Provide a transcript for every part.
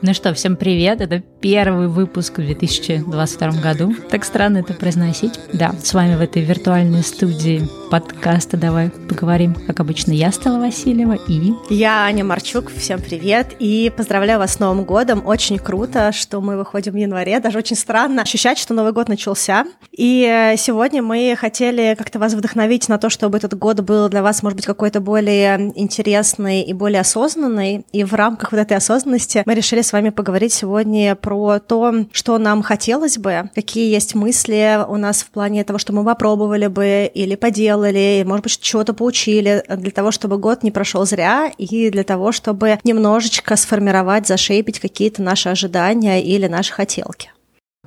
Ну что, всем привет! Это первый выпуск в 2022 году. Так странно это произносить. Да, с вами в этой виртуальной студии подкаста «Давай поговорим». Как обычно, я Стала Васильева и... Я Аня Марчук. Всем привет! И поздравляю вас с Новым годом. Очень круто, что мы выходим в январе. Даже очень странно ощущать, что Новый год начался. И сегодня мы хотели как-то вас вдохновить на то, чтобы этот год был для вас, может быть, какой-то более интересный и более осознанный. И в рамках вот этой осознанности мы решили с вами поговорить сегодня про то, что нам хотелось бы, какие есть мысли у нас в плане того, что мы попробовали бы или поделали, может быть, чего-то поучили, для того, чтобы год не прошел зря, и для того, чтобы немножечко сформировать, зашейпить какие-то наши ожидания или наши хотелки.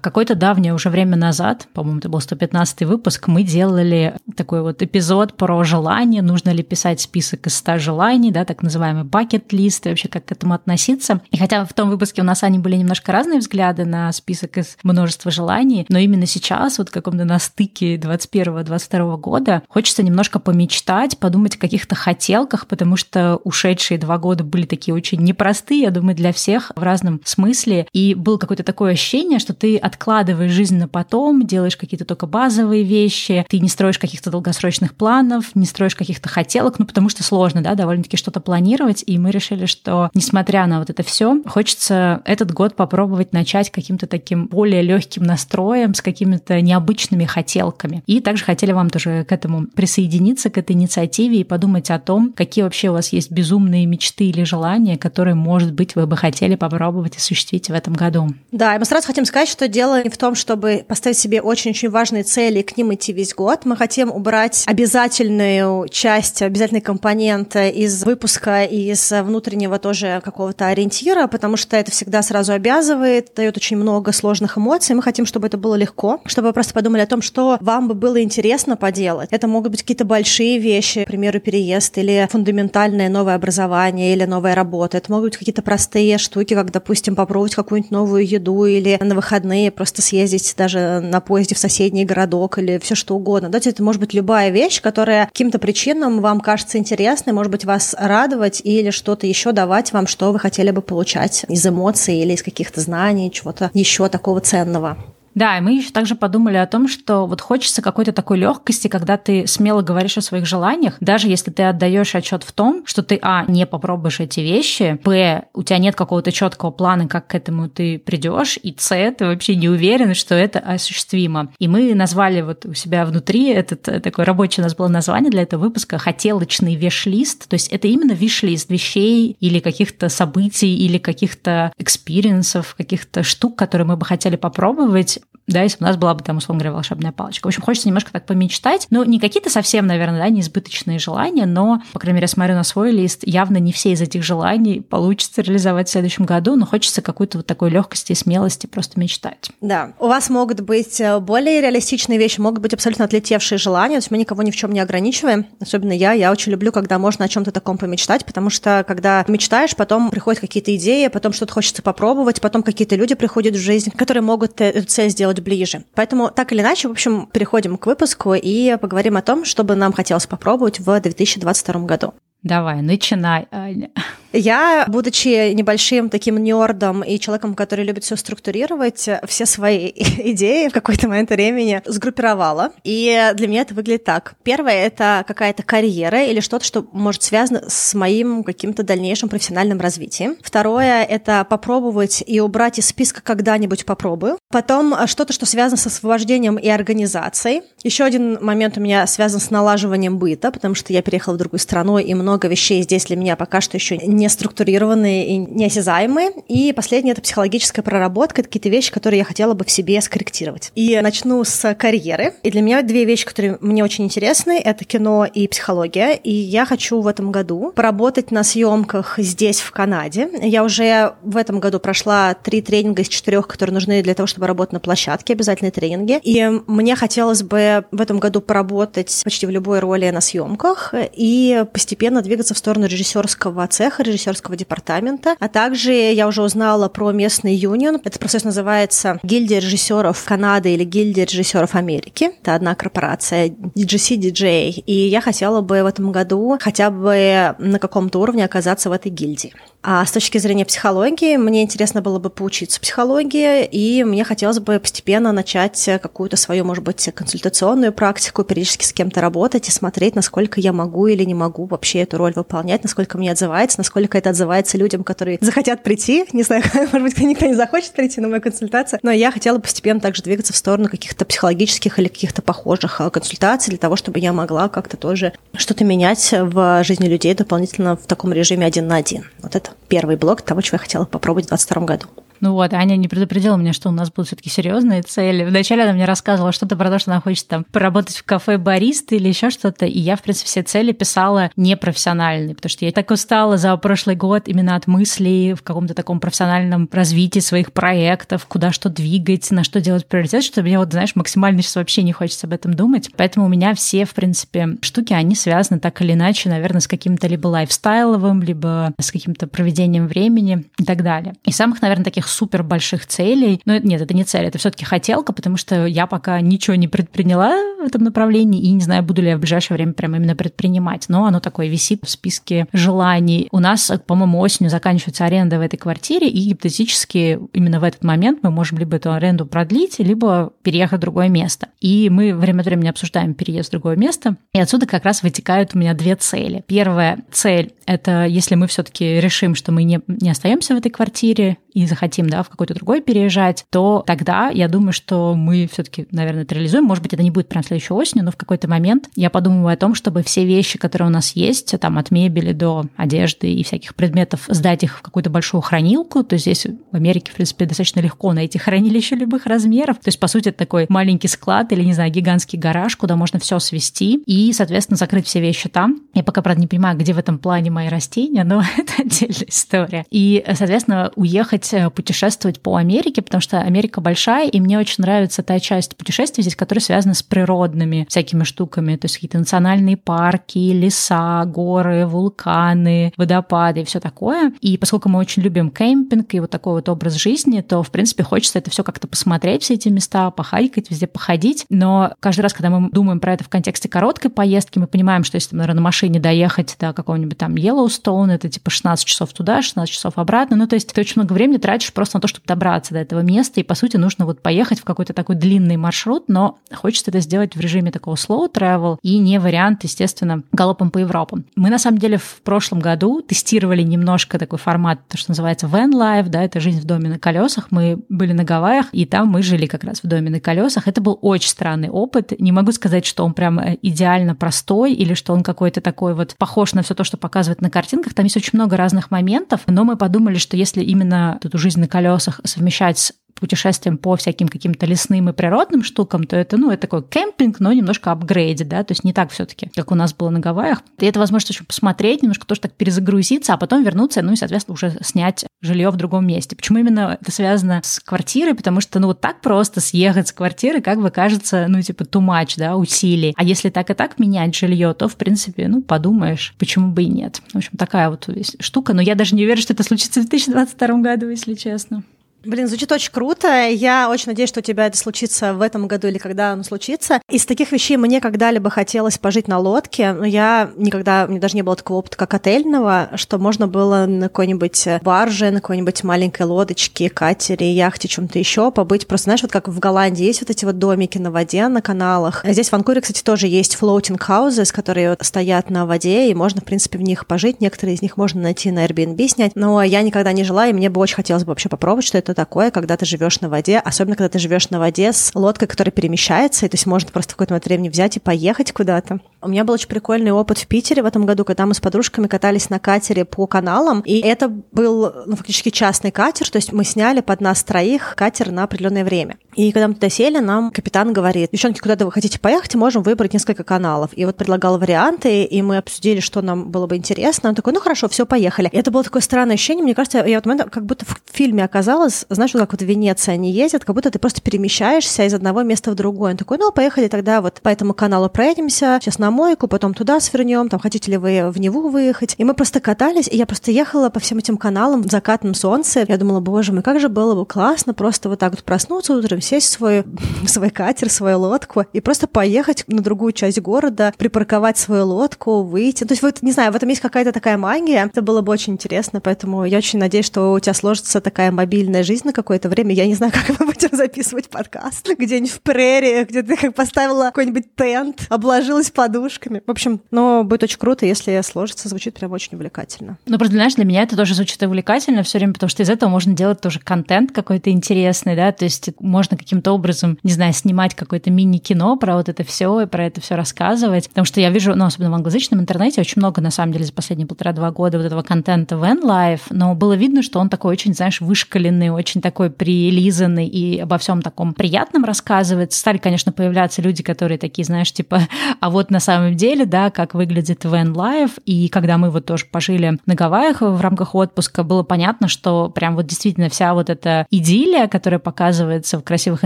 Какое-то давнее уже время назад, по-моему, это был 115 выпуск, мы делали такой вот эпизод про желание, нужно ли писать список из 100 желаний, да, так называемый бакет-лист, и вообще как к этому относиться. И хотя в том выпуске у нас, Ани, были немножко разные взгляды на список из множества желаний, но именно сейчас, вот в каком-то на стыке 21-22 года, хочется немножко помечтать, подумать о каких-то хотелках, потому что ушедшие два года были такие очень непростые, я думаю, для всех в разном смысле, и было какое-то такое ощущение, что ты откладываешь жизнь на потом, делаешь какие-то только базовые вещи, ты не строишь каких-то долгосрочных планов, не строишь каких-то хотелок, ну потому что сложно, да, довольно-таки что-то планировать, и мы решили, что несмотря на вот это все, хочется этот год попробовать начать каким-то таким более легким настроем, с какими-то необычными хотелками. И также хотели вам тоже к этому присоединиться, к этой инициативе и подумать о том, какие вообще у вас есть безумные мечты или желания, которые, может быть, вы бы хотели попробовать осуществить в этом году. Да, и мы сразу хотим сказать, что дело не в том, чтобы поставить себе очень-очень важные цели и к ним идти весь год. Мы хотим убрать обязательную часть, обязательный компонент из выпуска и из внутреннего тоже какого-то ориентира, потому что это всегда сразу обязывает, дает очень много сложных эмоций. Мы хотим, чтобы это было легко, чтобы вы просто подумали о том, что вам бы было интересно поделать. Это могут быть какие-то большие вещи, к примеру, переезд или фундаментальное новое образование или новая работа. Это могут быть какие-то простые штуки, как, допустим, попробовать какую-нибудь новую еду или на выходные просто съездить даже на поезде в соседний городок или все что угодно. Да, это может быть любая вещь, которая каким-то причинам вам кажется интересной, может быть, вас радовать или что-то еще давать вам, что вы хотели бы получать из эмоций или из каких-то знаний, чего-то еще такого ценного. Да, и мы еще также подумали о том, что вот хочется какой-то такой легкости, когда ты смело говоришь о своих желаниях, даже если ты отдаешь отчет в том, что ты, а, не попробуешь эти вещи, б, у тебя нет какого-то четкого плана, как к этому ты придешь, и с, ты вообще не уверен, что это осуществимо. И мы назвали вот у себя внутри этот э, такой рабочее у нас было название для этого выпуска «Хотелочный виш-лист», то есть это именно виш-лист вещей или каких-то событий или каких-то experience ов, каких-то штук, которые мы бы хотели попробовать, да, если бы у нас была бы там, условно говоря, волшебная палочка. В общем, хочется немножко так помечтать. Ну, не какие-то совсем, наверное, да, неизбыточные желания, но, по крайней мере, смотрю на свой лист, явно не все из этих желаний получится реализовать в следующем году, но хочется какой-то вот такой легкости и смелости просто мечтать. Да, у вас могут быть э, более реалистичные вещи, могут быть абсолютно отлетевшие желания, то есть мы никого ни в чем не ограничиваем, особенно я, я очень люблю, когда можно о чем-то таком помечтать, потому что когда мечтаешь, потом приходят какие-то идеи, потом что-то хочется попробовать, потом какие-то люди приходят в жизнь, которые могут эту цель сделать ближе. Поэтому так или иначе, в общем, переходим к выпуску и поговорим о том, что бы нам хотелось попробовать в 2022 году. Давай, начинай, Аня. Я, будучи небольшим таким нердом и человеком, который любит все структурировать, все свои идеи в какой-то момент времени сгруппировала. И для меня это выглядит так. Первое — это какая-то карьера или что-то, что может связано с моим каким-то дальнейшим профессиональным развитием. Второе — это попробовать и убрать из списка когда-нибудь попробую. Потом что-то, что связано с освобождением и организацией. Еще один момент у меня связан с налаживанием быта, потому что я переехала в другую страну, и много вещей здесь для меня пока что еще не структурированные и неосязаемые. И последнее — это психологическая проработка, какие-то вещи, которые я хотела бы в себе скорректировать. И начну с карьеры. И для меня две вещи, которые мне очень интересны, это кино и психология. И я хочу в этом году поработать на съемках здесь, в Канаде. Я уже в этом году прошла три тренинга из четырех, которые нужны для того, чтобы работать на площадке, обязательные тренинги. И мне хотелось бы в этом году поработать почти в любой роли на съемках и постепенно двигаться в сторону режиссерского цеха, режиссерского департамента, а также я уже узнала про местный юнион. Этот процесс называется Гильдия режиссеров Канады или Гильдия режиссеров Америки. Это одна корпорация, DGC DJ. И я хотела бы в этом году хотя бы на каком-то уровне оказаться в этой гильдии. А с точки зрения психологии, мне интересно было бы поучиться психологии, и мне хотелось бы постепенно начать какую-то свою, может быть, консультационную практику, периодически с кем-то работать и смотреть, насколько я могу или не могу вообще эту роль выполнять, насколько мне отзывается, насколько это отзывается людям, которые захотят прийти. Не знаю, может быть, никто не захочет прийти на мою консультацию, но я хотела постепенно также двигаться в сторону каких-то психологических или каких-то похожих консультаций для того, чтобы я могла как-то тоже что-то менять в жизни людей дополнительно в таком режиме один на один. Вот это первый блок того, чего я хотела попробовать в 2022 году. Ну вот, Аня не предупредила меня, что у нас будут все-таки серьезные цели. Вначале она мне рассказывала что-то про то, что она хочет там поработать в кафе бариста или еще что-то, и я, в принципе, все цели писала непрофессиональные, потому что я так устала за прошлый год именно от мыслей в каком-то таком профессиональном развитии своих проектов, куда что двигать, на что делать приоритет, что мне вот, знаешь, максимально сейчас вообще не хочется об этом думать. Поэтому у меня все, в принципе, штуки, они связаны так или иначе, наверное, с каким-то либо лайфстайловым, либо с каким-то проведением времени и так далее. И самых, наверное, таких супер больших целей. Но нет, это не цель, это все-таки хотелка, потому что я пока ничего не предприняла в этом направлении и не знаю, буду ли я в ближайшее время прямо именно предпринимать. Но оно такое висит в списке желаний. У нас, по-моему, осенью заканчивается аренда в этой квартире, и гипотетически именно в этот момент мы можем либо эту аренду продлить, либо переехать в другое место. И мы время от времени обсуждаем переезд в другое место. И отсюда как раз вытекают у меня две цели. Первая цель — это если мы все-таки решим, что мы не, не остаемся в этой квартире и захотим да, в какой-то другой переезжать, то тогда я думаю, что мы все-таки, наверное, это реализуем. Может быть, это не будет прям следующей осенью, но в какой-то момент я подумываю о том, чтобы все вещи, которые у нас есть, там от мебели до одежды и всяких предметов, сдать их в какую-то большую хранилку. То есть здесь в Америке, в принципе, достаточно легко найти хранилище любых размеров. То есть, по сути, это такой маленький склад или, не знаю, гигантский гараж, куда можно все свести и, соответственно, закрыть все вещи там. Я пока, правда, не понимаю, где в этом плане мои растения, но это отдельная история. И, соответственно, уехать э, путешествовать по Америке, потому что Америка большая, и мне очень нравится та часть путешествий здесь, которая связана с природными всякими штуками, то есть какие-то национальные парки, леса, горы, вулканы, водопады и все такое. И поскольку мы очень любим кемпинг и вот такой вот образ жизни, то, в принципе, хочется это все как-то посмотреть, все эти места, похайкать, везде походить. Но каждый раз, когда мы думаем про это в контексте короткой поездки, мы понимаем, что если, наверное, на машине доехать до какого-нибудь там Йеллоустоуна, это типа 16 часов туда, 16 часов обратно. Ну, то есть ты очень много времени тратишь просто на то, чтобы добраться до этого места, и, по сути, нужно вот поехать в какой-то такой длинный маршрут, но хочется это сделать в режиме такого slow travel и не вариант, естественно, галопом по Европам. Мы, на самом деле, в прошлом году тестировали немножко такой формат, то, что называется van life, да, это жизнь в доме на колесах. Мы были на Гавайях, и там мы жили как раз в доме на колесах. Это был очень странный опыт. Не могу сказать, что он прям э, идеально простой или что он какой-то такой вот похож на все то, что показывают на картинках. Там есть очень много разных моментов, но мы подумали, что если именно эту жизнь на колесах совмещать с путешествием по всяким каким-то лесным и природным штукам, то это, ну, это такой кемпинг, но немножко апгрейде, да, то есть не так все таки как у нас было на Гавайях. И это возможность еще посмотреть, немножко тоже так перезагрузиться, а потом вернуться, ну и, соответственно, уже снять жилье в другом месте. Почему именно это связано с квартирой? Потому что, ну, вот так просто съехать с квартиры, как бы кажется, ну, типа, too much, да, усилий. А если так и так менять жилье, то, в принципе, ну, подумаешь, почему бы и нет. В общем, такая вот штука. Но я даже не уверена, что это случится в 2022 году, если честно. Блин, звучит очень круто. Я очень надеюсь, что у тебя это случится в этом году или когда оно случится. Из таких вещей мне когда-либо хотелось пожить на лодке, но я никогда, мне даже не было такого опыта, как отельного, что можно было на какой-нибудь барже, на какой-нибудь маленькой лодочке, катере, яхте, чем-то еще побыть. Просто, знаешь, вот как в Голландии есть вот эти вот домики на воде, на каналах. Здесь в Ванкувере, кстати, тоже есть floating houses, которые стоят на воде, и можно, в принципе, в них пожить. Некоторые из них можно найти на Airbnb снять. Но я никогда не жила, и мне бы очень хотелось бы вообще попробовать, что это что такое, когда ты живешь на воде, особенно когда ты живешь на воде с лодкой, которая перемещается, и то есть можно просто в какой-то момент времени взять и поехать куда-то. У меня был очень прикольный опыт в Питере в этом году, когда мы с подружками катались на катере по каналам, и это был ну, фактически частный катер, то есть мы сняли под нас троих катер на определенное время. И когда мы туда сели, нам капитан говорит, девчонки, куда-то вы хотите поехать, можем выбрать несколько каналов. И вот предлагал варианты, и мы обсудили, что нам было бы интересно. Он такой, ну хорошо, все, поехали. И это было такое странное ощущение, мне кажется, я в момент как будто в фильме оказалась знаешь, как вот в Венеции они ездят, как будто ты просто перемещаешься из одного места в другое. Он такой, ну, поехали тогда вот по этому каналу проедемся, сейчас на мойку, потом туда свернем, там, хотите ли вы в Неву выехать? И мы просто катались, и я просто ехала по всем этим каналам в закатном солнце. Я думала, боже мой, как же было бы классно просто вот так вот проснуться утром, сесть в свой, свой катер, свою лодку и просто поехать на другую часть города, припарковать свою лодку, выйти. То есть вот, не знаю, в этом есть какая-то такая магия. Это было бы очень интересно, поэтому я очень надеюсь, что у тебя сложится такая мобильная жизнь на какое-то время. Я не знаю, как мы будем записывать подкаст где-нибудь в прерии, где ты как поставила какой-нибудь тент, обложилась подушками. В общем, но будет очень круто, если сложится, звучит прям очень увлекательно. Ну, просто, знаешь, для меня это тоже звучит увлекательно все время, потому что из этого можно делать тоже контент какой-то интересный, да, то есть можно каким-то образом, не знаю, снимать какое-то мини-кино про вот это все и про это все рассказывать, потому что я вижу, ну, особенно в англоязычном интернете, очень много, на самом деле, за последние полтора-два года вот этого контента в Life, но было видно, что он такой очень, знаешь, вышкаленный, очень такой прилизанный и обо всем таком приятном рассказывает. Стали, конечно, появляться люди, которые такие, знаешь, типа, а вот на самом деле, да, как выглядит Van Life, и когда мы вот тоже пожили на Гавайях в рамках отпуска, было понятно, что прям вот действительно вся вот эта идиллия, которая показывается в красивых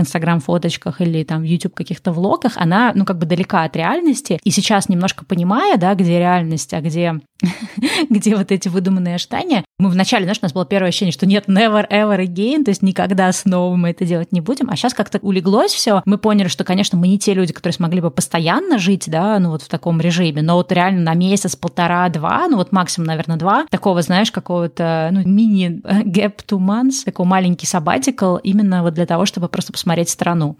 инстаграм-фоточках или там в YouTube каких-то влогах, она, ну, как бы далека от реальности. И сейчас немножко понимая, да, где реальность, а где где вот эти выдуманные ожидания. Мы вначале, знаешь, у нас было первое ощущение, что нет, never ever again, то есть никогда снова мы это делать не будем. А сейчас как-то улеглось все. Мы поняли, что, конечно, мы не те люди, которые смогли бы постоянно жить, да, ну вот в таком режиме, но вот реально на месяц, полтора, два, ну вот максимум, наверное, два, такого, знаешь, какого-то, ну, мини gap two months, такой маленький сабатикл именно вот для того, чтобы просто посмотреть страну.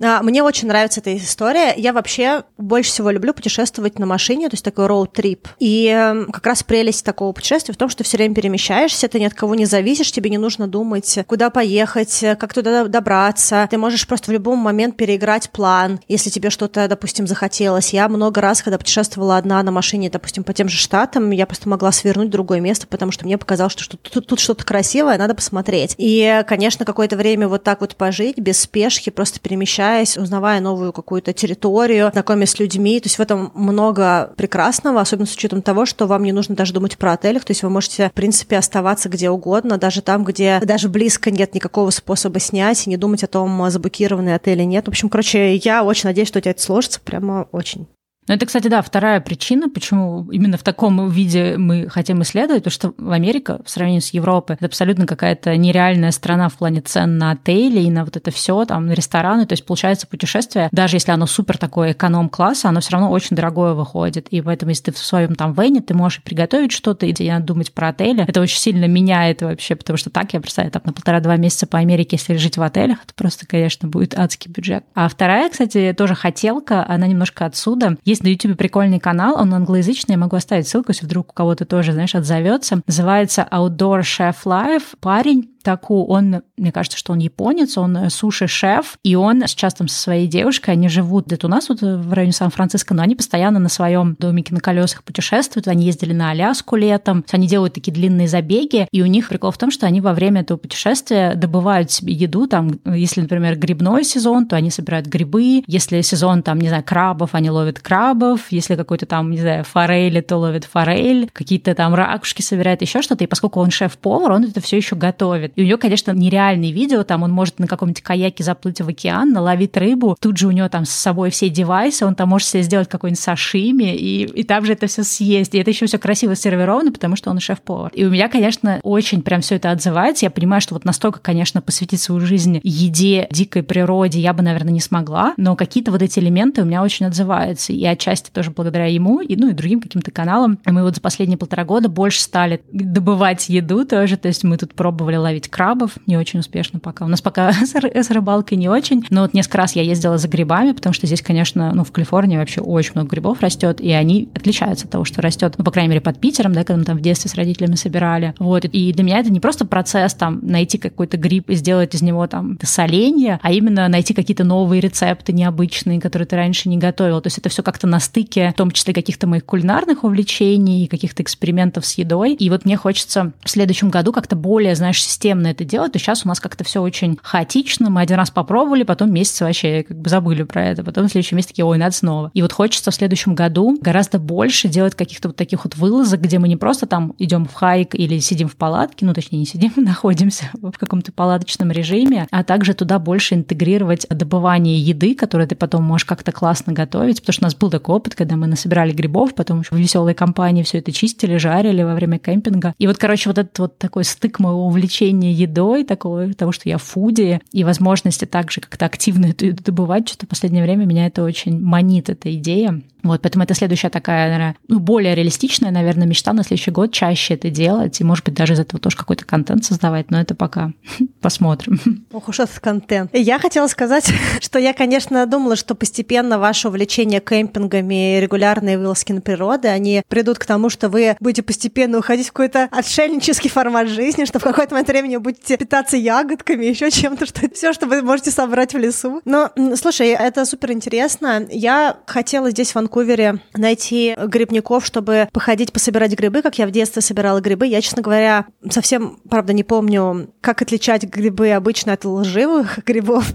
А, мне очень нравится эта история. Я вообще больше всего люблю путешествовать на машине, то есть такой роуд-трип. И эм, как раз прелесть такого путешествия в том, что все время перемещаешься, ты ни от кого не зависишь, тебе не нужно думать, куда поехать, как туда добраться. Ты можешь просто в любой момент переиграть план, если тебе что-то, допустим, захотелось. Я много раз, когда путешествовала одна на машине, допустим, по тем же штатам, я просто могла свернуть в другое место, потому что мне показалось, что тут, тут что-то красивое, надо посмотреть. И, конечно, какое-то время вот так вот пожить, без спешки, просто перемещаясь общаясь, узнавая новую какую-то территорию, знакомясь с людьми. То есть в этом много прекрасного, особенно с учетом того, что вам не нужно даже думать про отелях. То есть вы можете, в принципе, оставаться где угодно, даже там, где даже близко нет никакого способа снять, и не думать о том, заблокированный отель или нет. В общем, короче, я очень надеюсь, что у тебя это сложится. Прямо очень. Ну, это, кстати, да, вторая причина, почему именно в таком виде мы хотим исследовать, потому что в Америке, в сравнении с Европой, это абсолютно какая-то нереальная страна в плане цен на отели и на вот это все, там, на рестораны. То есть, получается, путешествие, даже если оно супер такое эконом-класса, оно все равно очень дорогое выходит. И поэтому, если ты в своем там вене, ты можешь приготовить что-то, и не надо думать про отели. Это очень сильно меняет вообще, потому что так, я представляю, там на полтора-два месяца по Америке, если жить в отелях, это просто, конечно, будет адский бюджет. А вторая, кстати, тоже хотелка, она немножко отсюда. Есть есть на YouTube прикольный канал, он англоязычный, я могу оставить ссылку, если вдруг у кого-то тоже, знаешь, отзовется. Называется Outdoor Chef Life. Парень Таку, он, мне кажется, что он японец, он э, суши-шеф, и он сейчас там со своей девушкой, они живут где-то у нас вот в районе Сан-Франциско, но они постоянно на своем домике на колесах путешествуют, они ездили на Аляску летом, они делают такие длинные забеги, и у них прикол в том, что они во время этого путешествия добывают себе еду, там, если, например, грибной сезон, то они собирают грибы, если сезон, там, не знаю, крабов, они ловят крабов, если какой-то там, не знаю, форели, то ловят форель, какие-то там ракушки собирают, еще что-то, и поскольку он шеф-повар, он это все еще готовит. И у нее, конечно, нереальные видео, там он может на каком-нибудь каяке заплыть в океан, наловить рыбу, тут же у него там с собой все девайсы, он там может себе сделать какой-нибудь сашими, и, и там же это все съесть. И это еще все красиво сервировано, потому что он шеф-повар. И у меня, конечно, очень прям все это отзывается. Я понимаю, что вот настолько, конечно, посвятить свою жизнь еде, дикой природе я бы, наверное, не смогла, но какие-то вот эти элементы у меня очень отзываются. И отчасти тоже благодаря ему, и, ну и другим каким-то каналам. Мы вот за последние полтора года больше стали добывать еду тоже, то есть мы тут пробовали ловить ловить крабов, не очень успешно пока. У нас пока с, рыбалкой не очень, но вот несколько раз я ездила за грибами, потому что здесь, конечно, ну, в Калифорнии вообще очень много грибов растет, и они отличаются от того, что растет, ну, по крайней мере, под Питером, да, когда мы там в детстве с родителями собирали. Вот, и для меня это не просто процесс там найти какой-то гриб и сделать из него там соленье, а именно найти какие-то новые рецепты необычные, которые ты раньше не готовил. То есть это все как-то на стыке, в том числе каких-то моих кулинарных увлечений каких-то экспериментов с едой. И вот мне хочется в следующем году как-то более, знаешь, системно это делать. То сейчас у нас как-то все очень хаотично. Мы один раз попробовали, потом месяц вообще как бы забыли про это. Потом в следующем месяце такие, ой, надо снова. И вот хочется в следующем году гораздо больше делать каких-то вот таких вот вылазок, где мы не просто там идем в хайк или сидим в палатке, ну, точнее, не сидим, находимся в каком-то палаточном режиме, а также туда больше интегрировать добывание еды, которую ты потом можешь как-то классно готовить, потому что у нас был такой опыт, когда мы насобирали грибов, потом еще в веселой компании все это чистили, жарили во время кемпинга. И вот, короче, вот этот вот такой стык моего увлечения едой, такого, того, что я фуди, и возможности также как-то активно еду добывать, что-то в последнее время меня это очень манит, эта идея. Вот, поэтому это следующая такая, наверное, ну, более реалистичная, наверное, мечта на следующий год чаще это делать, и, может быть, даже из этого тоже какой-то контент создавать, но это пока посмотрим. Ох уж этот контент. Я хотела сказать, что я, конечно, думала, что постепенно ваше увлечение кемпингами и регулярные вылазки на природу, они придут к тому, что вы будете постепенно уходить в какой-то отшельнический формат жизни, что в какой-то момент времени будете питаться ягодками, еще чем-то, что все, что вы можете собрать в лесу. Но, слушай, это супер интересно. Я хотела здесь в Ванкувере найти грибников, чтобы походить, пособирать грибы, как я в детстве собирала грибы. Я, честно говоря, совсем, правда, не помню, как отличать грибы обычно от лживых грибов.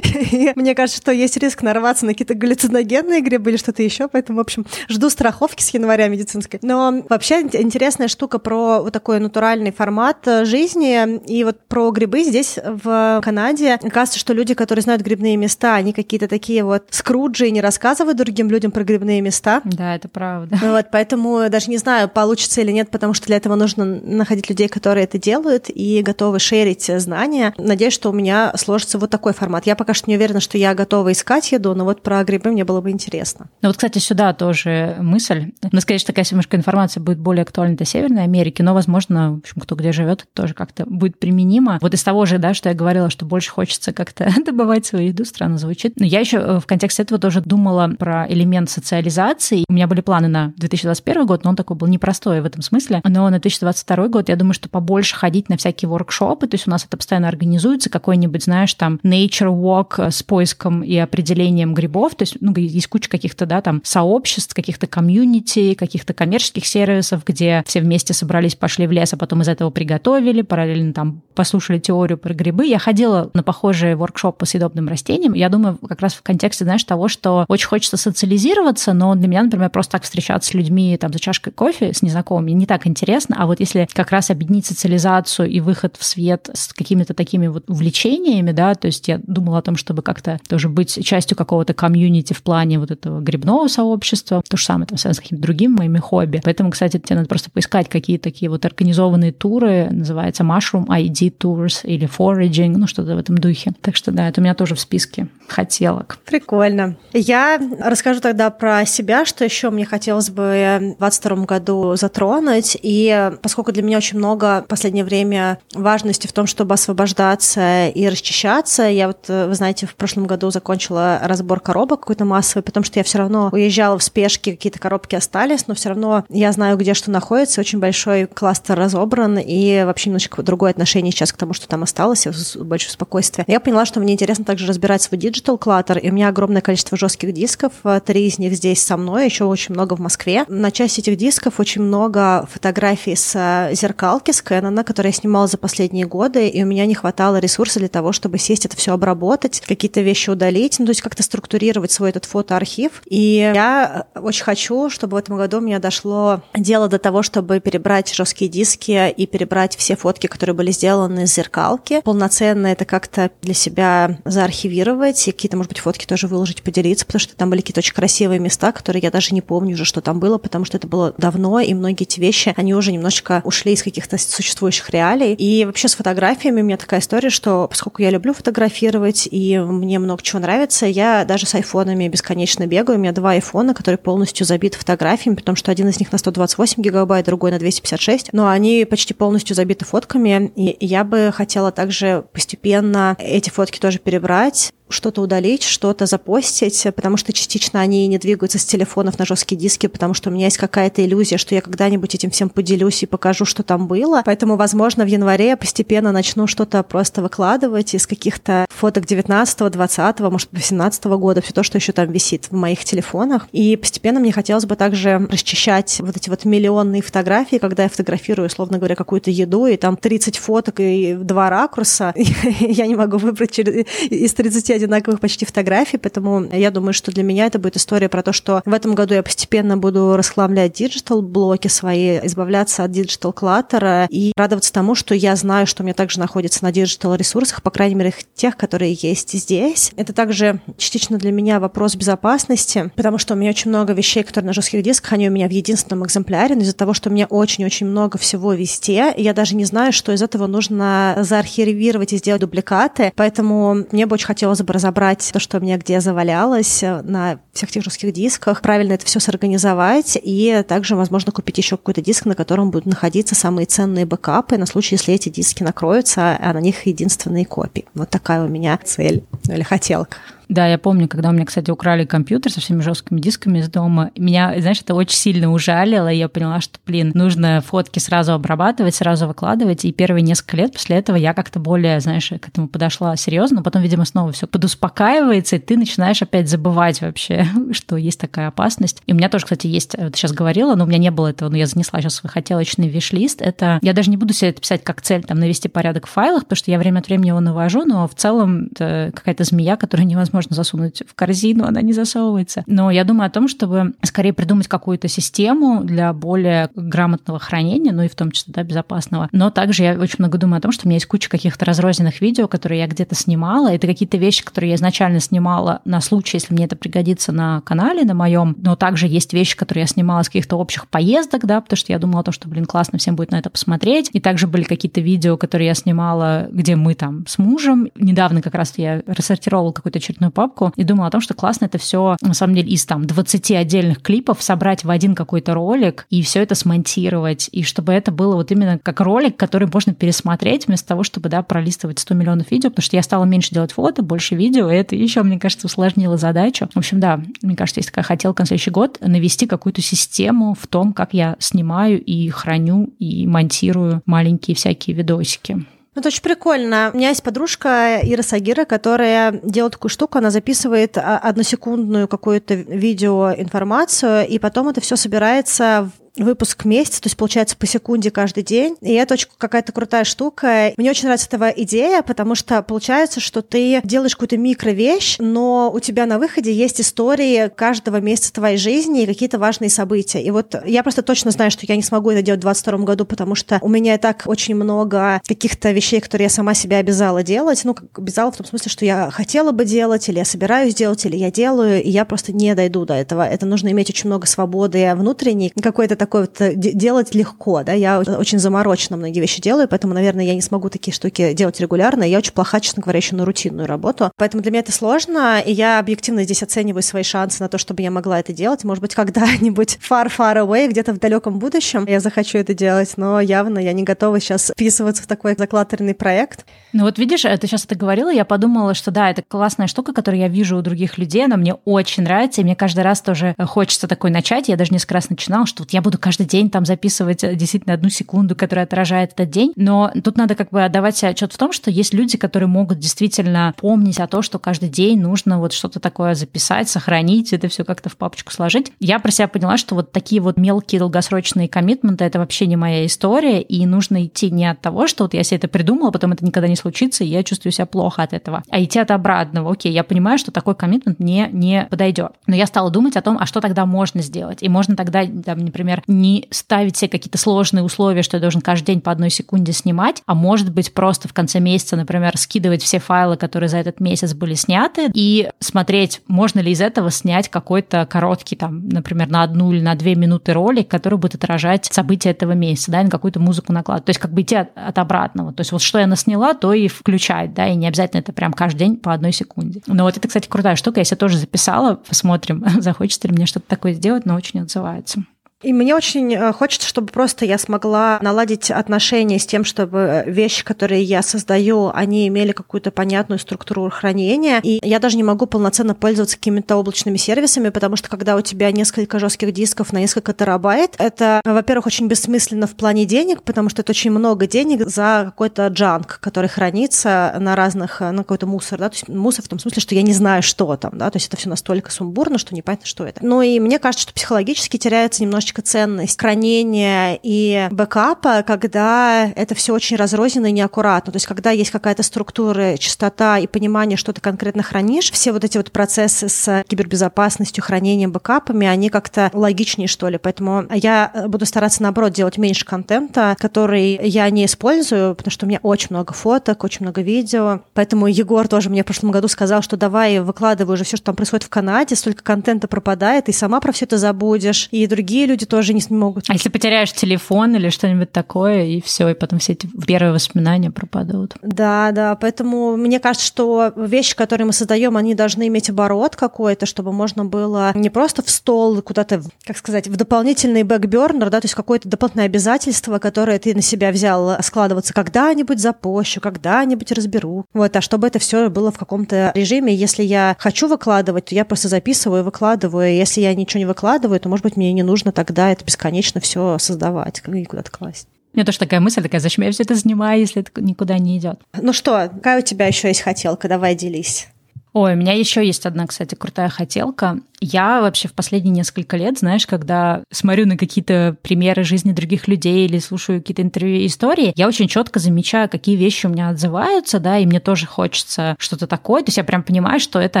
И мне кажется, что есть риск нарваться на какие-то галлюциногенные грибы или что-то еще, поэтому, в общем, жду страховки с января медицинской. Но вообще интересная штука про вот такой натуральный формат жизни и вот про грибы здесь в Канаде. Кажется, что люди, которые знают грибные места, они какие-то такие вот скруджи и не рассказывают другим людям про грибные места. Да, это правда. Вот, поэтому даже не знаю, получится или нет, потому что для этого нужно находить людей, которые это делают и готовы шерить знания. Надеюсь, что у меня сложится вот такой формат. Я пока что не уверена, что я готова искать еду, но вот про грибы мне было бы интересно. Ну вот, кстати, сюда тоже мысль. У нас, конечно, такая немножко информация будет более актуальна для Северной Америки, но, возможно, в общем, кто где живет, тоже как-то будет применимо. Вот из того же, да, что я говорила, что больше хочется как-то добывать свою еду, странно звучит. Но я еще э, в контексте этого тоже думала про элемент социализации. У меня были планы на 2021 год, но он такой был непростой в этом смысле. Но на 2022 год я думаю, что побольше ходить на всякие воркшопы, то есть у нас это постоянно организуется, какой-нибудь, знаешь, там nature walk с поиском и определением грибов, то есть ну, есть куча каких-то, да, там сообществ, каких-то комьюнити, каких-то коммерческих сервисов, где все вместе собрались, пошли в лес, а потом из этого приготовили, параллельно там послушали теорию про грибы. Я ходила на похожие воркшопы по съедобным растениям. Я думаю, как раз в контексте, знаешь, того, что очень хочется социализироваться, но для меня, например, просто так встречаться с людьми там за чашкой кофе, с незнакомыми, не так интересно. А вот если как раз объединить социализацию и выход в свет с какими-то такими вот увлечениями, да, то есть я думала о том, чтобы как-то тоже быть частью какого-то комьюнити в плане вот этого грибного сообщества, то же самое там связано с какими-то другими моими хобби. Поэтому, кстати, тебе надо просто поискать какие такие вот организованные туры, называется Mushroom ID Tours или Foraging, ну что-то в этом духе. Так что да, это у меня тоже в списке хотелок. Прикольно. Я расскажу тогда про себя, что еще мне хотелось бы в 2022 году затронуть. И поскольку для меня очень много в последнее время важности в том, чтобы освобождаться и расчищаться, я вот, вы знаете, в прошлом году закончила разбор коробок какой-то массовый, потому что я все равно уезжала в спешке, какие-то коробки остались, но все равно я знаю, где что находится, очень большой кластер разобран, и вообще немножечко другое отношение сейчас к тому, что там осталось, большое спокойствие. Я поняла, что мне интересно также разбирать свой digital clutter, и у меня огромное количество жестких дисков, три из них здесь со мной, еще очень много в Москве. На части этих дисков очень много фотографий с э, зеркалки, с Кэнона, которые я снимала за последние годы, и у меня не хватало ресурса для того, чтобы сесть это все обработать, какие-то вещи удалить, ну, то есть как-то структурировать свой этот фотоархив. И я очень хочу, чтобы в этом году у меня дошло дело до того, чтобы перебрать жесткие диски и перебрать все фотки, которые были сделаны зеркалки. Полноценно это как-то для себя заархивировать, и какие-то, может быть, фотки тоже выложить, поделиться, потому что там были какие-то очень красивые места, которые я даже не помню уже, что там было, потому что это было давно, и многие эти вещи, они уже немножечко ушли из каких-то существующих реалий. И вообще с фотографиями у меня такая история, что поскольку я люблю фотографировать, и мне много чего нравится, я даже с айфонами бесконечно бегаю. У меня два айфона, которые полностью забиты фотографиями, потому что один из них на 128 гигабайт, другой на 256, но они почти полностью забиты фотками, и я бы хотела также постепенно эти фотки тоже перебрать, что-то удалить, что-то запостить, потому что частично они не двигаются с телефонов на жесткие диски, потому что у меня есть какая-то иллюзия, что я когда-нибудь этим всем поделюсь и покажу, что там было. Поэтому, возможно, в январе я постепенно начну что-то просто выкладывать из каких-то фоток 19 20 может, 18 года, все то, что еще там висит в моих телефонах. И постепенно мне хотелось бы также расчищать вот эти вот миллионные фотографии, когда я фотографирую, условно говоря, какую-то еду, и там 30 фоток и два ракурса. я не могу выбрать из 30 одинаковых почти фотографий, поэтому я думаю, что для меня это будет история про то, что в этом году я постепенно буду расхламлять digital-блоки свои, избавляться от digital clutter а и радоваться тому, что я знаю, что у меня также находится на digital-ресурсах, по крайней мере, тех, которые есть здесь. Это также частично для меня вопрос безопасности, потому что у меня очень много вещей, которые на жестких дисках, они у меня в единственном экземпляре, но из-за того, что у меня очень-очень много всего везде, я даже не знаю, что из этого нужно заархивировать и сделать дубликаты, поэтому мне бы очень хотелось бы разобрать то, что у меня где завалялось на всех тех жестких дисках, правильно это все сорганизовать и также, возможно, купить еще какой-то диск, на котором будут находиться самые ценные бэкапы на случай, если эти диски накроются, а на них единственные копии. Вот такая у меня цель или хотелка. Да, я помню, когда у меня, кстати, украли компьютер со всеми жесткими дисками из дома. Меня, знаешь, это очень сильно ужалило. И я поняла, что, блин, нужно фотки сразу обрабатывать, сразу выкладывать. И первые несколько лет после этого я как-то более, знаешь, к этому подошла серьезно. Но потом, видимо, снова все подуспокаивается, и ты начинаешь опять забывать вообще, что есть такая опасность. И у меня тоже, кстати, есть, вот сейчас говорила, но у меня не было этого, но я занесла сейчас свой хотелочный виш-лист. Это я даже не буду себе это писать как цель, там, навести порядок в файлах, потому что я время от времени его навожу, но в целом это какая-то змея, которую невозможно можно засунуть в корзину, она не засовывается. Но я думаю о том, чтобы скорее придумать какую-то систему для более грамотного хранения, ну и в том числе да, безопасного. Но также я очень много думаю о том, что у меня есть куча каких-то разрозненных видео, которые я где-то снимала. Это какие-то вещи, которые я изначально снимала на случай, если мне это пригодится на канале, на моем. Но также есть вещи, которые я снимала с каких-то общих поездок, да, потому что я думала о том, что, блин, классно всем будет на это посмотреть. И также были какие-то видео, которые я снимала, где мы там с мужем. Недавно как раз я рассортировала какой-то очередной огромную папку и думала о том, что классно это все на самом деле из там 20 отдельных клипов собрать в один какой-то ролик и все это смонтировать, и чтобы это было вот именно как ролик, который можно пересмотреть вместо того, чтобы, да, пролистывать 100 миллионов видео, потому что я стала меньше делать фото, больше видео, и это еще, мне кажется, усложнило задачу. В общем, да, мне кажется, есть такая хотелка на следующий год навести какую-то систему в том, как я снимаю и храню и монтирую маленькие всякие видосики. Ну, это очень прикольно. У меня есть подружка Ира Сагира, которая делает такую штуку, она записывает а, односекундную какую-то видеоинформацию, и потом это все собирается выпуск в месяц, то есть получается по секунде каждый день. И это очень какая-то крутая штука. Мне очень нравится эта идея, потому что получается, что ты делаешь какую-то микровещь, но у тебя на выходе есть истории каждого месяца твоей жизни и какие-то важные события. И вот я просто точно знаю, что я не смогу это делать в 2022 году, потому что у меня и так очень много каких-то вещей, которые я сама себя обязала делать. Ну, как обязала в том смысле, что я хотела бы делать, или я собираюсь делать, или я делаю, и я просто не дойду до этого. Это нужно иметь очень много свободы внутренней, какой-то такое вот э, делать легко, да, я очень замороченно многие вещи делаю, поэтому, наверное, я не смогу такие штуки делать регулярно, я очень плоха, честно говоря, еще на рутинную работу, поэтому для меня это сложно, и я объективно здесь оцениваю свои шансы на то, чтобы я могла это делать, может быть, когда-нибудь far-far away, где-то в далеком будущем я захочу это делать, но явно я не готова сейчас вписываться в такой заклатерный проект. Ну вот видишь, ты сейчас это говорила, я подумала, что да, это классная штука, которую я вижу у других людей, она мне очень нравится, и мне каждый раз тоже хочется такой начать, я даже несколько раз начинала, что вот я буду буду каждый день там записывать э, действительно одну секунду, которая отражает этот день. Но тут надо как бы отдавать себе отчет в том, что есть люди, которые могут действительно помнить о том, что каждый день нужно вот что-то такое записать, сохранить, это все как-то в папочку сложить. Я про себя поняла, что вот такие вот мелкие долгосрочные коммитменты это вообще не моя история, и нужно идти не от того, что вот я себе это придумала, потом это никогда не случится, и я чувствую себя плохо от этого, а идти от обратного. Окей, я понимаю, что такой коммитмент мне не подойдет. Но я стала думать о том, а что тогда можно сделать. И можно тогда, там, например, не ставить себе какие-то сложные условия, что я должен каждый день по одной секунде снимать, а может быть просто в конце месяца, например, скидывать все файлы, которые за этот месяц были сняты, и смотреть, можно ли из этого снять какой-то короткий, там, например, на одну или на две минуты ролик, который будет отражать события этого месяца, да, и на какую-то музыку наклад. То есть как бы идти от, от обратного. То есть вот что я насняла, то и включать, да, и не обязательно это прям каждый день по одной секунде. Но вот это, кстати, крутая штука, я себе тоже записала, посмотрим, захочется ли мне что-то такое сделать, но очень отзывается. И мне очень э, хочется, чтобы просто я смогла наладить отношения с тем, чтобы вещи, которые я создаю, они имели какую-то понятную структуру хранения. И я даже не могу полноценно пользоваться какими-то облачными сервисами, потому что когда у тебя несколько жестких дисков на несколько терабайт, это, во-первых, очень бессмысленно в плане денег, потому что это очень много денег за какой-то джанк, который хранится на разных, на какой-то мусор, да, то есть мусор в том смысле, что я не знаю, что там, да, то есть это все настолько сумбурно, что непонятно, что это. Ну и мне кажется, что психологически теряется немножечко немножечко ценность хранения и бэкапа, когда это все очень разрозненно и неаккуратно. То есть, когда есть какая-то структура, частота и понимание, что ты конкретно хранишь, все вот эти вот процессы с кибербезопасностью, хранением, бэкапами, они как-то логичнее, что ли. Поэтому я буду стараться, наоборот, делать меньше контента, который я не использую, потому что у меня очень много фоток, очень много видео. Поэтому Егор тоже мне в прошлом году сказал, что давай выкладывай уже все, что там происходит в Канаде, столько контента пропадает, и сама про все это забудешь, и другие люди люди тоже не смогут. А если потеряешь телефон или что-нибудь такое, и все, и потом все эти первые воспоминания пропадают. Да, да, поэтому мне кажется, что вещи, которые мы создаем, они должны иметь оборот какой-то, чтобы можно было не просто в стол куда-то, как сказать, в дополнительный бэкбернер, да, то есть какое-то дополнительное обязательство, которое ты на себя взял складываться когда-нибудь запощу, когда-нибудь разберу. Вот, а чтобы это все было в каком-то режиме, если я хочу выкладывать, то я просто записываю и выкладываю. Если я ничего не выкладываю, то, может быть, мне не нужно так тогда это бесконечно все создавать и куда-то класть. У меня тоже такая мысль такая, зачем я все это занимаю, если это никуда не идет. Ну что, какая у тебя еще есть хотелка? Давай делись. Ой, у меня еще есть одна, кстати, крутая хотелка. Я вообще в последние несколько лет, знаешь, когда смотрю на какие-то примеры жизни других людей или слушаю какие-то интервью истории, я очень четко замечаю, какие вещи у меня отзываются, да, и мне тоже хочется что-то такое. То есть я прям понимаю, что это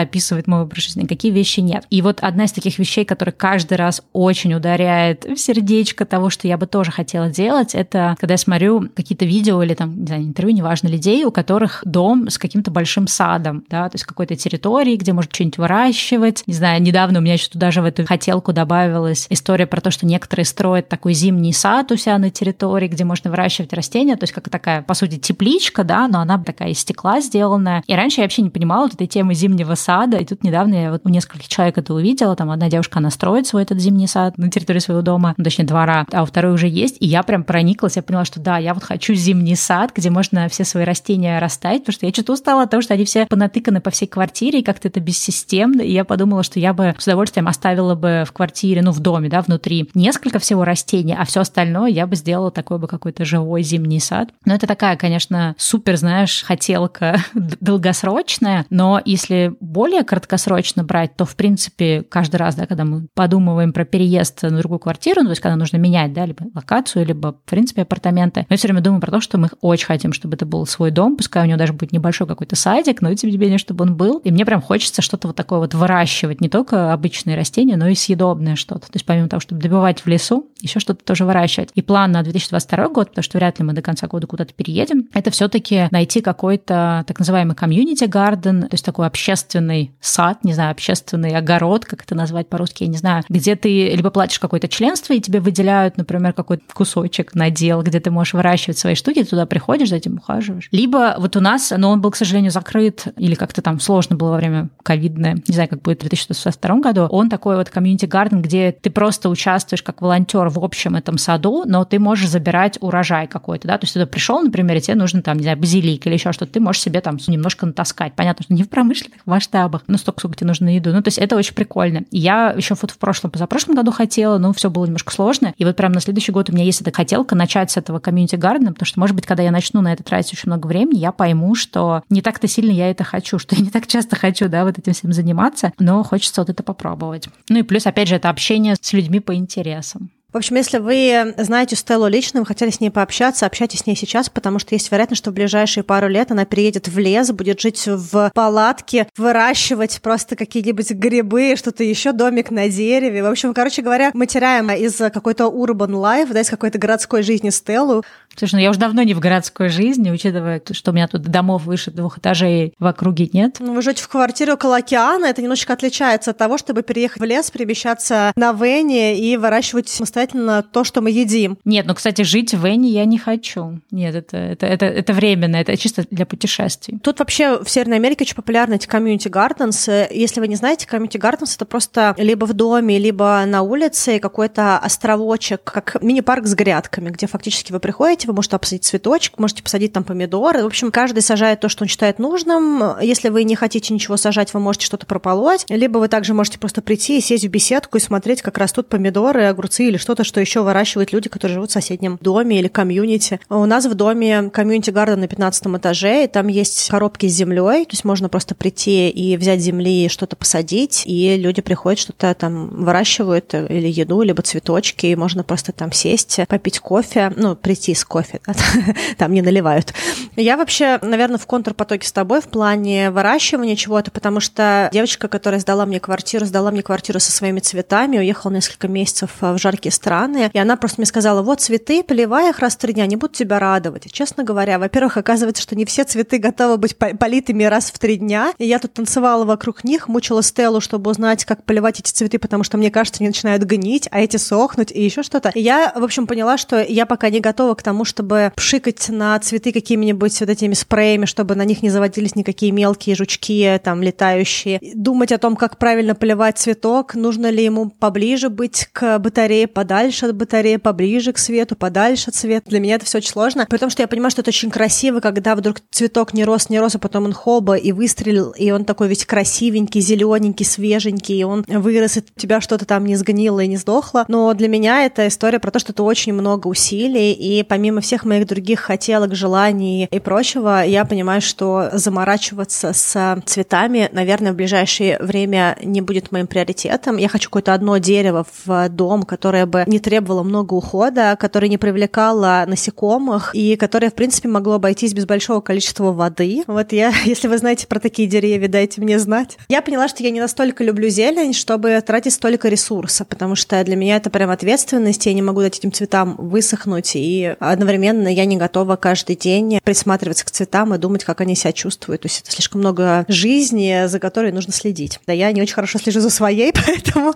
описывает мой образ жизни, какие вещи нет. И вот одна из таких вещей, которая каждый раз очень ударяет в сердечко того, что я бы тоже хотела делать, это когда я смотрю какие-то видео или там, не знаю, интервью, неважно, людей, у которых дом с каким-то большим садом, да, то есть какой-то территории, где можно что-нибудь выращивать. Не знаю, недавно у меня еще туда же в эту хотелку добавилась история про то, что некоторые строят такой зимний сад у себя на территории, где можно выращивать растения, то есть как такая, по сути, тепличка, да, но она такая из стекла сделанная. И раньше я вообще не понимала вот этой темы зимнего сада, и тут недавно я вот у нескольких человек это увидела, там одна девушка, она строит свой этот зимний сад на территории своего дома, ну, точнее двора, а у второй уже есть, и я прям прониклась, я поняла, что да, я вот хочу зимний сад, где можно все свои растения растать, потому что я что-то устала от того, что они все понатыканы по всей квартире, и как-то это бессистемно. И я подумала, что я бы с удовольствием оставила бы в квартире, ну, в доме, да, внутри несколько всего растений, а все остальное я бы сделала такой бы какой-то живой зимний сад. Но это такая, конечно, супер, знаешь, хотелка долгосрочная, но если более краткосрочно брать, то, в принципе, каждый раз, да, когда мы подумываем про переезд на другую квартиру, ну, то есть когда нужно менять, да, либо локацию, либо, в принципе, апартаменты, мы все время думаем про то, что мы очень хотим, чтобы это был свой дом, пускай у него даже будет небольшой какой-то садик, но тем не менее, чтобы он был. И мне прям хочется что-то вот такое вот выращивать, не только обычные растения, но и съедобное что-то. То есть помимо того, чтобы добывать в лесу, еще что-то тоже выращивать. И план на 2022 год, потому что вряд ли мы до конца года куда-то переедем, это все-таки найти какой-то так называемый community garden, то есть такой общественный сад, не знаю, общественный огород, как это назвать по-русски, я не знаю, где ты либо платишь какое-то членство, и тебе выделяют, например, какой-то кусочек надел, где ты можешь выращивать свои штуки, ты туда приходишь, за этим ухаживаешь. Либо вот у нас, но он был, к сожалению, закрыт, или как-то там сложно было во время ковидное, не знаю, как будет в 2022 году, он такой вот комьюнити гарден, где ты просто участвуешь как волонтер в общем этом саду, но ты можешь забирать урожай какой-то, да, то есть ты пришел, например, и тебе нужно там, не знаю, базилик или еще что-то, ты можешь себе там немножко натаскать. Понятно, что не в промышленных масштабах, но столько, сколько тебе нужно на еду. Ну, то есть это очень прикольно. Я еще вот в прошлом, позапрошлом году хотела, но все было немножко сложно. И вот прям на следующий год у меня есть эта хотелка начать с этого комьюнити гардена, потому что, может быть, когда я начну на это тратить очень много времени, я пойму, что не так-то сильно я это хочу, что я не так часто хочу, да, вот этим всем заниматься, но хочется вот это попробовать. Ну и плюс, опять же, это общение с людьми по интересам. В общем, если вы знаете Стеллу лично, вы хотели с ней пообщаться, общайтесь с ней сейчас, потому что есть вероятность, что в ближайшие пару лет она переедет в лес, будет жить в палатке, выращивать просто какие-нибудь грибы, что-то еще, домик на дереве. В общем, короче говоря, мы теряем из какой-то urban life, да, из какой-то городской жизни Стеллу. Слушай, ну я уже давно не в городской жизни, учитывая, что у меня тут домов выше двух этажей в округе нет. Ну, вы живете в квартире около океана, это немножечко отличается от того, чтобы переехать в лес, перемещаться на вене и выращивать самостоятельно касательно то, что мы едим. Нет, ну, кстати, жить в van е я не хочу. Нет, это, это, это, это временно, это чисто для путешествий. Тут вообще в Северной Америке очень популярны эти community gardens. Если вы не знаете, community gardens это просто либо в доме, либо на улице какой-то островочек, как мини-парк с грядками, где фактически вы приходите, вы можете посадить цветочек, можете посадить там помидоры. В общем, каждый сажает то, что он считает нужным. Если вы не хотите ничего сажать, вы можете что-то прополоть. Либо вы также можете просто прийти и сесть в беседку и смотреть, как растут помидоры, огурцы или что-то, что еще выращивают люди, которые живут в соседнем доме или community. У нас в доме community garden на 15 этаже, и там есть коробки с землей, то есть можно просто прийти и взять земли что-то посадить, и люди приходят, что-то там выращивают или еду, либо цветочки, и можно просто там сесть, попить кофе, ну, прийти с кофе, там не наливают. Я вообще, наверное, в контрпотоке с тобой в плане выращивания чего-то, потому что девочка, которая сдала мне квартиру, сдала мне квартиру со своими цветами, уехала несколько месяцев в жаркие страны, и она просто мне сказала, вот цветы, поливай их раз в три дня, они будут тебя радовать. И, честно говоря, во-первых, оказывается, что не все цветы готовы быть политыми раз в три дня, и я тут танцевала вокруг них, мучила Стеллу, чтобы узнать, как поливать эти цветы, потому что, мне кажется, они начинают гнить, а эти сохнуть, и еще что-то. И я, в общем, поняла, что я пока не готова к тому, чтобы пшикать на цветы какими-нибудь вот этими спреями, чтобы на них не заводились никакие мелкие жучки, там, летающие. Думать о том, как правильно поливать цветок, нужно ли ему поближе быть к батарее, подальше от батареи, поближе к свету, подальше от света. Для меня это все очень сложно, потому что я понимаю, что это очень красиво, когда вдруг цветок не рос, не рос, а потом он хоба и выстрелил, и он такой весь красивенький, зелененький, свеженький, и он вырос, и у тебя что-то там не сгнило и не сдохло. Но для меня это история про то, что это очень много усилий, и помимо всех моих других хотелок, желаний и прочего, я понимаю, что заморачиваться с цветами, наверное, в ближайшее время не будет моим приоритетом. Я хочу какое-то одно дерево в дом, которое бы не требовало много ухода, которое не привлекало насекомых и которое, в принципе, могло обойтись без большого количества воды. Вот я, если вы знаете про такие деревья, дайте мне знать. Я поняла, что я не настолько люблю зелень, чтобы тратить столько ресурса, потому что для меня это прям ответственность, я не могу дать этим цветам высохнуть, и одновременно я не готова каждый день присматриваться к цветам и думать, как они себя чувствуют. То есть это слишком много жизни, за которой нужно следить. Да, я не очень хорошо слежу за своей, поэтому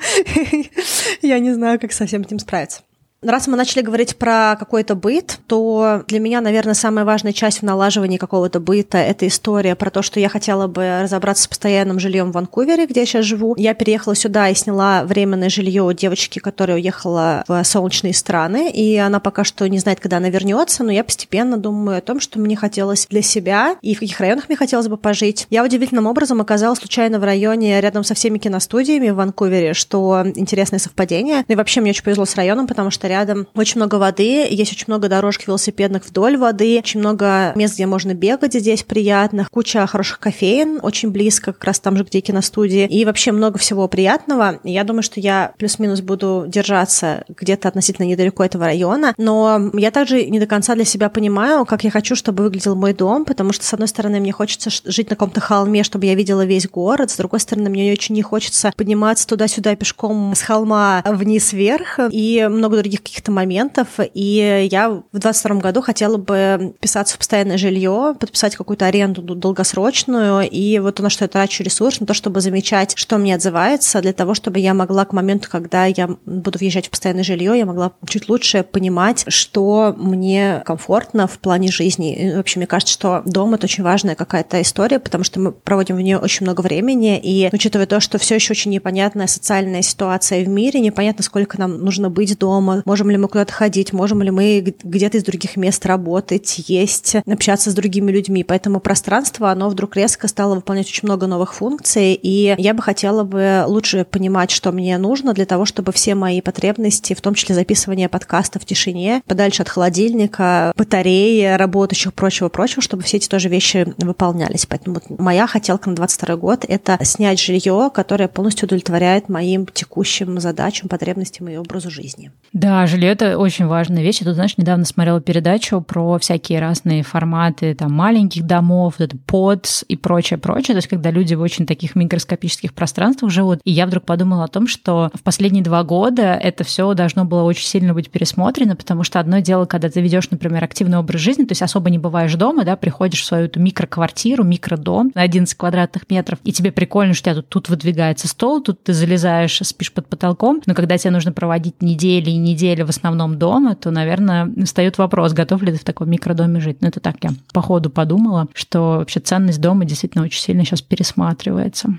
я не знаю, как со всем jums preč. Раз мы начали говорить про какой-то быт, то для меня, наверное, самая важная часть в налаживании какого-то быта – это история про то, что я хотела бы разобраться с постоянным жильем в Ванкувере, где я сейчас живу. Я переехала сюда и сняла временное жилье у девочки, которая уехала в солнечные страны, и она пока что не знает, когда она вернется, но я постепенно думаю о том, что мне хотелось для себя и в каких районах мне хотелось бы пожить. Я удивительным образом оказалась случайно в районе рядом со всеми киностудиями в Ванкувере, что интересное совпадение. Ну и вообще мне очень повезло с районом, потому что рядом. Очень много воды, есть очень много дорожек велосипедных вдоль воды, очень много мест, где можно бегать здесь приятных, куча хороших кофеин, очень близко, как раз там же, где киностудии, и вообще много всего приятного. Я думаю, что я плюс-минус буду держаться где-то относительно недалеко этого района, но я также не до конца для себя понимаю, как я хочу, чтобы выглядел мой дом, потому что, с одной стороны, мне хочется жить на каком-то холме, чтобы я видела весь город, с другой стороны, мне очень не хочется подниматься туда-сюда пешком с холма вниз-вверх, и много других каких-то моментов, и я в 22 году хотела бы писаться в постоянное жилье, подписать какую-то аренду долгосрочную, и вот на что я трачу ресурс, на то, чтобы замечать, что мне отзывается, для того, чтобы я могла к моменту, когда я буду въезжать в постоянное жилье, я могла чуть лучше понимать, что мне комфортно в плане жизни. И, общем, мне кажется, что дом — это очень важная какая-то история, потому что мы проводим в нее очень много времени, и учитывая то, что все еще очень непонятная социальная ситуация в мире, непонятно, сколько нам нужно быть дома, можем ли мы куда-то ходить, можем ли мы где-то из других мест работать, есть, общаться с другими людьми. Поэтому пространство, оно вдруг резко стало выполнять очень много новых функций, и я бы хотела бы лучше понимать, что мне нужно для того, чтобы все мои потребности, в том числе записывание подкаста в тишине, подальше от холодильника, батареи, работающих, прочего-прочего, чтобы все эти тоже вещи выполнялись. Поэтому вот моя хотелка на 22 год — это снять жилье, которое полностью удовлетворяет моим текущим задачам, потребностям и образу жизни. Да, жилье это очень важная вещь. Я тут, знаешь, недавно смотрела передачу про всякие разные форматы там маленьких домов, вот это подс и прочее, прочее. То есть, когда люди в очень таких микроскопических пространствах живут. И я вдруг подумала о том, что в последние два года это все должно было очень сильно быть пересмотрено, потому что одно дело, когда ты ведешь, например, активный образ жизни, то есть особо не бываешь дома, да, приходишь в свою эту микроквартиру, микродом на 11 квадратных метров, и тебе прикольно, что у тебя тут, тут выдвигается стол, тут ты залезаешь, спишь под потолком, но когда тебе нужно проводить недели и недели недели в основном дома, то, наверное, встает вопрос, готов ли ты в таком микродоме жить. Ну, это так я по ходу подумала, что вообще ценность дома действительно очень сильно сейчас пересматривается.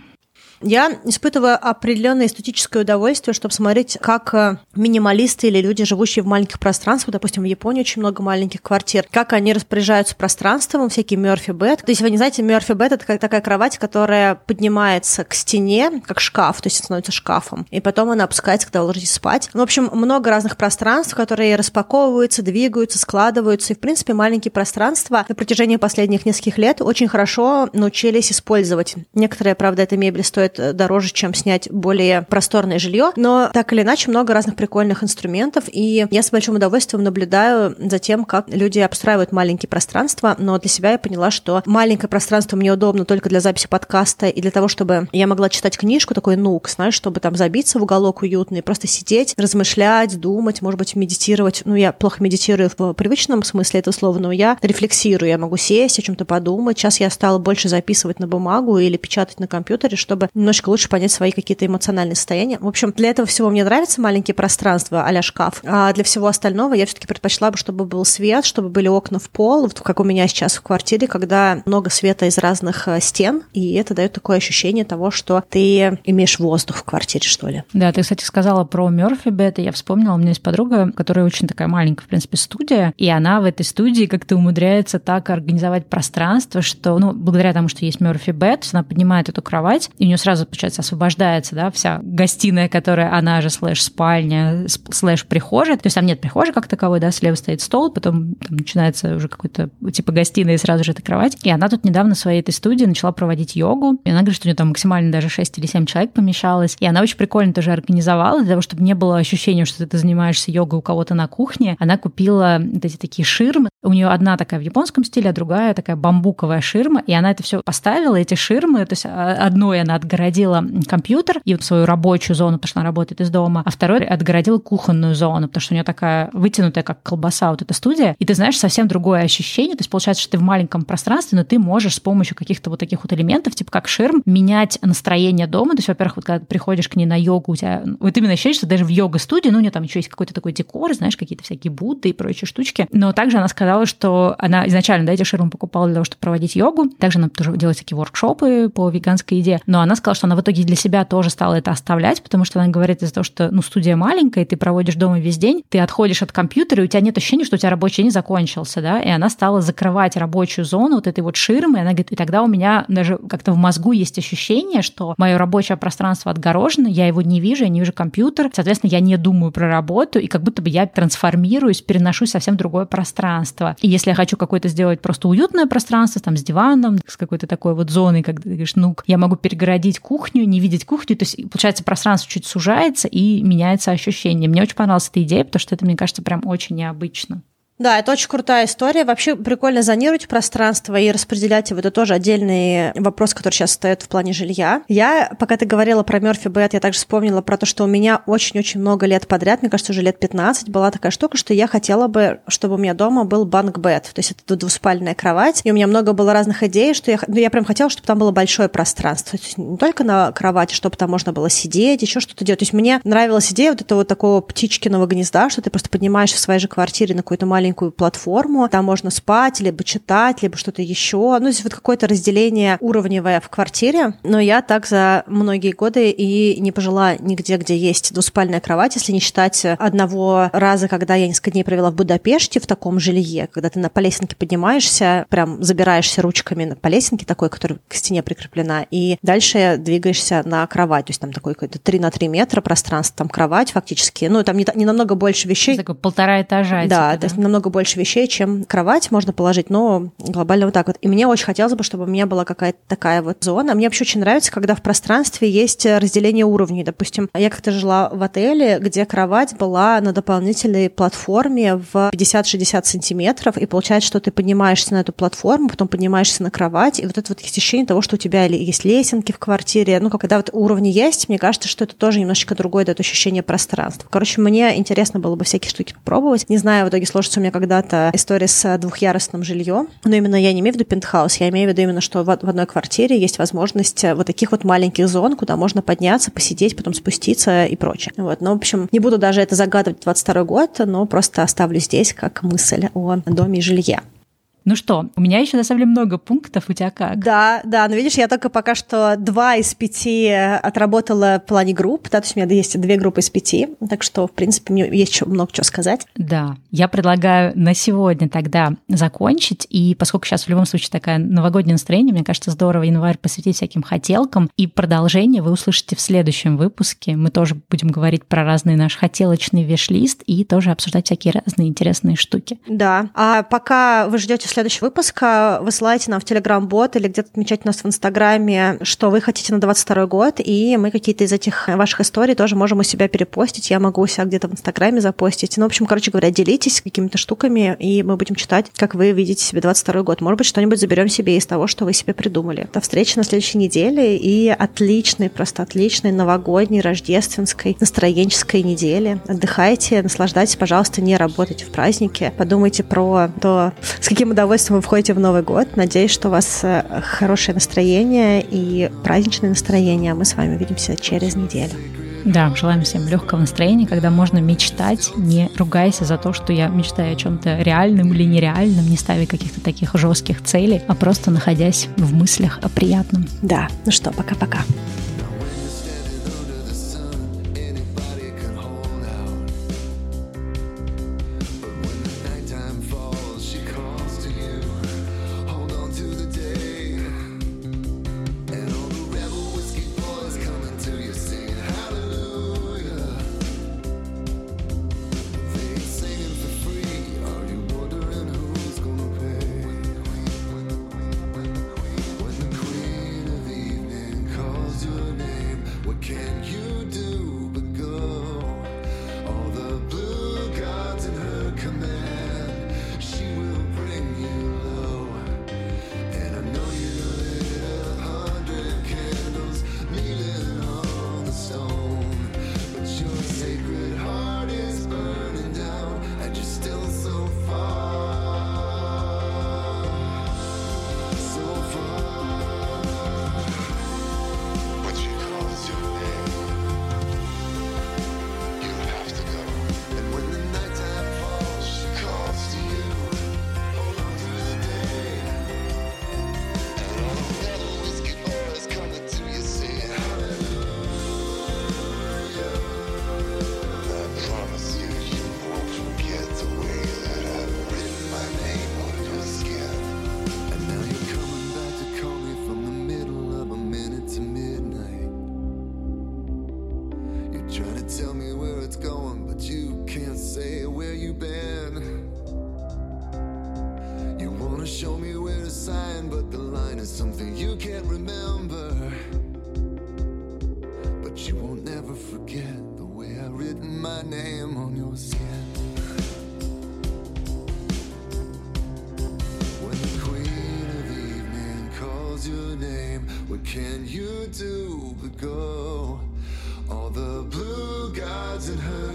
Я испытываю определенное эстетическое удовольствие, чтобы смотреть, как э, минималисты или люди, живущие в маленьких пространствах, допустим, в Японии очень много маленьких квартир, как они распоряжаются пространством, всякие Мёрфи Бет. То есть вы не знаете, Мёрфи Бет — это такая кровать, которая поднимается к стене, как шкаф, то есть становится шкафом, и потом она опускается, когда вы ложитесь спать. В общем, много разных пространств, которые распаковываются, двигаются, складываются, и, в принципе, маленькие пространства на протяжении последних нескольких лет очень хорошо научились использовать. Некоторые, правда, этой мебели стоят стоит э, дороже, чем снять более просторное жилье, но так или иначе много разных прикольных инструментов, и я с большим удовольствием наблюдаю за тем, как люди обстраивают маленькие пространства, но для себя я поняла, что маленькое пространство мне удобно только для записи подкаста и для того, чтобы я могла читать книжку, такой нук, знаешь, чтобы там забиться в уголок уютный, просто сидеть, размышлять, думать, может быть, медитировать. Ну, я плохо медитирую в привычном смысле этого слова, но я рефлексирую, я могу сесть, о чем-то подумать. Сейчас я стала больше записывать на бумагу или печатать на компьютере, чтобы немножечко лучше понять свои какие-то эмоциональные состояния. В общем, для этого всего мне нравятся маленькие пространства а шкаф, а для всего остального я все-таки предпочла бы, чтобы был свет, чтобы были окна в пол, вот как у меня сейчас в квартире, когда много света из разных э, стен, и это дает такое ощущение того, что ты имеешь воздух в квартире, что ли. Да, ты, кстати, сказала про Мёрфи Бет, и я вспомнила, у меня есть подруга, которая очень такая маленькая, в принципе, студия, и она в этой студии как-то умудряется так организовать пространство, что, ну, благодаря тому, что есть Мёрфи Бет, она поднимает эту кровать, и у нее сразу получается, освобождается, да, вся гостиная, которая, она же слэш-спальня, слэш-прихожая, то есть там нет прихожей как таковой, да, слева стоит стол, потом там начинается уже какой-то типа гостиная и сразу же эта кровать. И она тут недавно в своей этой студии начала проводить йогу, и она говорит, что у нее там максимально даже 6 или 7 человек помещалось, и она очень прикольно тоже организовала, для того, чтобы не было ощущения, что ты занимаешься йогой у кого-то на кухне, она купила вот эти такие ширмы, у нее одна такая в японском стиле, а другая такая бамбуковая ширма, и она это все поставила, эти ширмы, то есть а, одной она отгородила отгородила компьютер и вот свою рабочую зону, потому что она работает из дома, а второй отгородила кухонную зону, потому что у нее такая вытянутая, как колбаса, вот эта студия. И ты знаешь, совсем другое ощущение. То есть получается, что ты в маленьком пространстве, но ты можешь с помощью каких-то вот таких вот элементов, типа как ширм, менять настроение дома. То есть, во-первых, вот когда ты приходишь к ней на йогу, у тебя вот именно ощущение, что даже в йога-студии, ну, у нее там еще есть какой-то такой декор, знаешь, какие-то всякие будды и прочие штучки. Но также она сказала, что она изначально, да, эти ширмы покупала для того, чтобы проводить йогу. Также она тоже делает такие воркшопы по веганской еде. Но она сказала, что она в итоге для себя тоже стала это оставлять, потому что она говорит из-за того, что ну, студия маленькая, и ты проводишь дома весь день, ты отходишь от компьютера, и у тебя нет ощущения, что у тебя рабочий день закончился, да, и она стала закрывать рабочую зону вот этой вот ширмы, и она говорит, и тогда у меня даже как-то в мозгу есть ощущение, что мое рабочее пространство отгорожено, я его не вижу, я не вижу компьютер, соответственно, я не думаю про работу, и как будто бы я трансформируюсь, переношусь совсем в другое пространство. И если я хочу какое-то сделать просто уютное пространство, там, с диваном, с какой-то такой вот зоной, как ты говоришь, ну, я могу перегородить кухню, не видеть кухню, то есть, получается, пространство чуть сужается и меняется ощущение. Мне очень понравилась эта идея, потому что это, мне кажется, прям очень необычно. Да, это очень крутая история. Вообще прикольно зонировать пространство и распределять его. Это тоже отдельный вопрос, который сейчас стоит в плане жилья. Я, пока ты говорила про Мёрфи Бет, я также вспомнила про то, что у меня очень-очень много лет подряд, мне кажется, уже лет 15, была такая штука, что я хотела бы, чтобы у меня дома был банк бед, то есть это двуспальная кровать. И у меня много было разных идей, что я, ну, я прям хотела, чтобы там было большое пространство. То есть не только на кровати, чтобы там можно было сидеть, еще что-то делать. То есть мне нравилась идея вот этого вот такого птичкиного гнезда, что ты просто поднимаешься в своей же квартире на какую-то маленькую маленькую платформу, там можно спать, либо читать, либо что-то еще. Ну, здесь вот какое-то разделение уровневое в квартире, но я так за многие годы и не пожила нигде, где есть двуспальная кровать, если не считать одного раза, когда я несколько дней провела в Будапеште в таком жилье, когда ты на по лесенке поднимаешься, прям забираешься ручками по лесенке такой, которая к стене прикреплена, и дальше двигаешься на кровать, то есть там такой какой-то 3 на 3 метра пространство, там кровать фактически, ну, там не, не намного больше вещей. Такой полтора этажа. Да, типа, да, то есть намного больше вещей, чем кровать можно положить, но глобально вот так вот. И мне очень хотелось бы, чтобы у меня была какая-то такая вот зона. Мне вообще очень нравится, когда в пространстве есть разделение уровней. Допустим, я как-то жила в отеле, где кровать была на дополнительной платформе в 50-60 сантиметров, и получается, что ты поднимаешься на эту платформу, потом поднимаешься на кровать, и вот это вот ощущение того, что у тебя есть лесенки в квартире. Ну, когда вот уровни есть, мне кажется, что это тоже немножечко другое дает ощущение пространства. Короче, мне интересно было бы всякие штуки попробовать. Не знаю, в итоге сложится у меня меня когда-то история с двухъярусным жильем. Но именно я не имею в виду пентхаус, я имею в виду именно, что в одной квартире есть возможность вот таких вот маленьких зон, куда можно подняться, посидеть, потом спуститься и прочее. Вот. Но, в общем, не буду даже это загадывать 22 год, но просто оставлю здесь как мысль о доме и жилье. Ну что, у меня еще на самом деле много пунктов, у тебя как? Да, да, но видишь, я только пока что два из пяти отработала в плане групп, да, то есть у меня есть две группы из пяти, так что, в принципе, мне есть еще много чего сказать. Да, я предлагаю на сегодня тогда закончить, и поскольку сейчас в любом случае такая новогоднее настроение, мне кажется, здорово январь посвятить всяким хотелкам, и продолжение вы услышите в следующем выпуске. Мы тоже будем говорить про разные наш хотелочный веш-лист и тоже обсуждать всякие разные интересные штуки. Да, а пока вы ждете следующий выпуск высылайте нам в Телеграм-бот или где-то отмечайте нас в Инстаграме, что вы хотите на 22 год, и мы какие-то из этих ваших историй тоже можем у себя перепостить. Я могу у себя где-то в Инстаграме запостить. Ну, в общем, короче говоря, делитесь какими-то штуками, и мы будем читать, как вы видите себе 22 год. Может быть, что-нибудь заберем себе из того, что вы себе придумали. До встречи на следующей неделе и отличной, просто отличной новогодней, рождественской, настроенческой недели. Отдыхайте, наслаждайтесь, пожалуйста, не работайте в празднике. Подумайте про то, с каким удовольствием удовольствием вы входите в Новый год. Надеюсь, что у вас э, хорошее настроение и праздничное настроение. А мы с вами увидимся через неделю. Да, желаем всем легкого настроения, когда можно мечтать, не ругаясь за то, что я мечтаю о чем-то реальном или нереальном, не ставя каких-то таких жестких целей, а просто находясь в мыслях о приятном. Да, ну что, пока-пока. It's something you can't remember, but you won't ever forget the way I written my name on your skin. When the queen of evening calls your name, what can you do but go? All the blue gods and her